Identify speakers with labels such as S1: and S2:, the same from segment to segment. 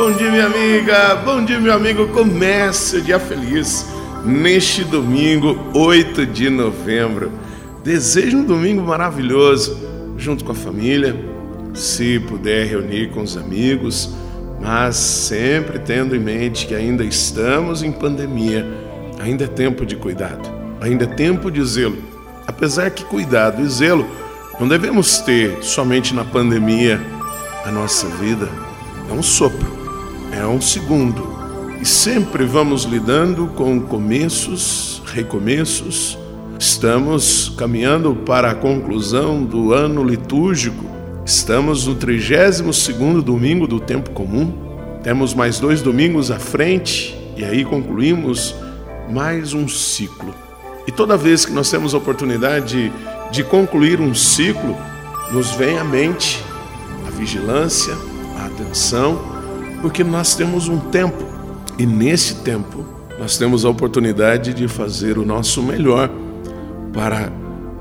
S1: Bom dia, minha amiga. Bom dia, meu amigo. Comece o dia feliz neste domingo, 8 de novembro. Desejo um domingo maravilhoso, junto com a família, se puder reunir com os amigos, mas sempre tendo em mente que ainda estamos em pandemia, ainda é tempo de cuidado, ainda é tempo de zelo. Apesar que cuidado e zelo não devemos ter somente na pandemia, a nossa vida é um sopro é um segundo. E sempre vamos lidando com começos, recomeços. Estamos caminhando para a conclusão do ano litúrgico. Estamos no 32º domingo do tempo comum. Temos mais dois domingos à frente e aí concluímos mais um ciclo. E toda vez que nós temos a oportunidade de, de concluir um ciclo, nos vem à mente a vigilância, a atenção porque nós temos um tempo e nesse tempo nós temos a oportunidade de fazer o nosso melhor para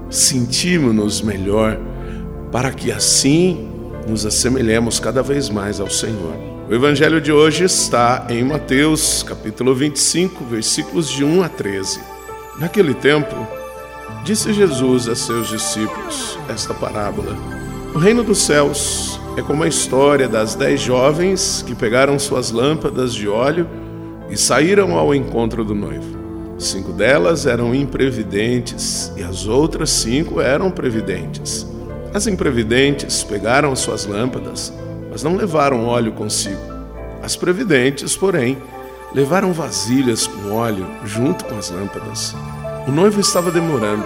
S1: sentirmos-nos melhor, para que assim nos assemelhemos cada vez mais ao Senhor. O evangelho de hoje está em Mateus, capítulo 25, versículos de 1 a 13. Naquele tempo, disse Jesus a seus discípulos esta parábola: O reino dos céus é como a história das dez jovens que pegaram suas lâmpadas de óleo e saíram ao encontro do noivo. Cinco delas eram imprevidentes e as outras cinco eram previdentes. As imprevidentes pegaram suas lâmpadas, mas não levaram óleo consigo. As previdentes, porém, levaram vasilhas com óleo junto com as lâmpadas. O noivo estava demorando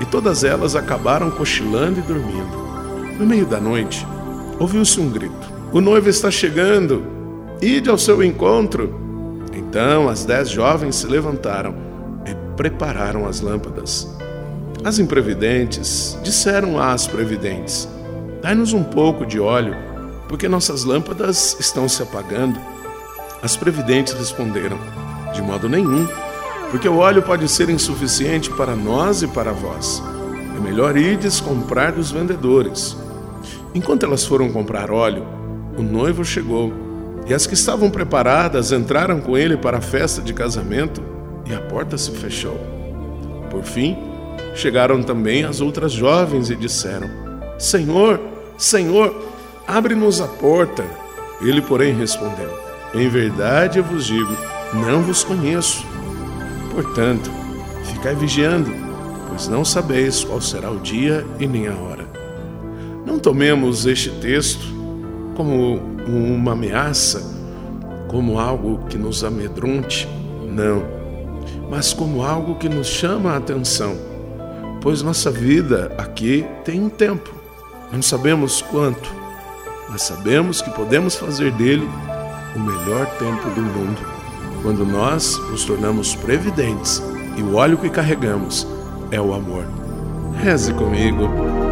S1: e todas elas acabaram cochilando e dormindo. No meio da noite, ouviu-se um grito: O noivo está chegando, ide ao seu encontro. Então as dez jovens se levantaram e prepararam as lâmpadas. As imprevidentes disseram às previdentes: Dai-nos um pouco de óleo, porque nossas lâmpadas estão se apagando. As previdentes responderam: De modo nenhum, porque o óleo pode ser insuficiente para nós e para vós. É melhor ides comprar dos vendedores. Enquanto elas foram comprar óleo, o noivo chegou e as que estavam preparadas entraram com ele para a festa de casamento e a porta se fechou. Por fim, chegaram também as outras jovens e disseram: Senhor, Senhor, abre-nos a porta. Ele, porém, respondeu: Em verdade eu vos digo, não vos conheço. Portanto, ficai vigiando, pois não sabeis qual será o dia e nem a hora. Tomemos este texto como uma ameaça, como algo que nos amedronte, não, mas como algo que nos chama a atenção, pois nossa vida aqui tem um tempo, não sabemos quanto, mas sabemos que podemos fazer dele o melhor tempo do mundo, quando nós nos tornamos previdentes e o óleo que carregamos é o amor. Reze comigo.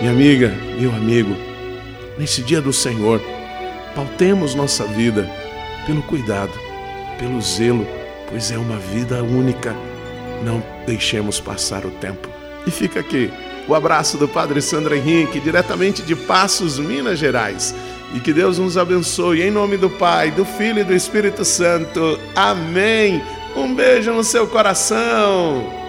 S1: Minha amiga, meu amigo, nesse dia do Senhor, pautemos nossa vida pelo cuidado, pelo zelo, pois é uma vida única. Não deixemos passar o tempo. E fica aqui o abraço do Padre Sandro Henrique, diretamente de Passos, Minas Gerais. E que Deus nos abençoe em nome do Pai, do Filho e do Espírito Santo. Amém. Um beijo no seu coração.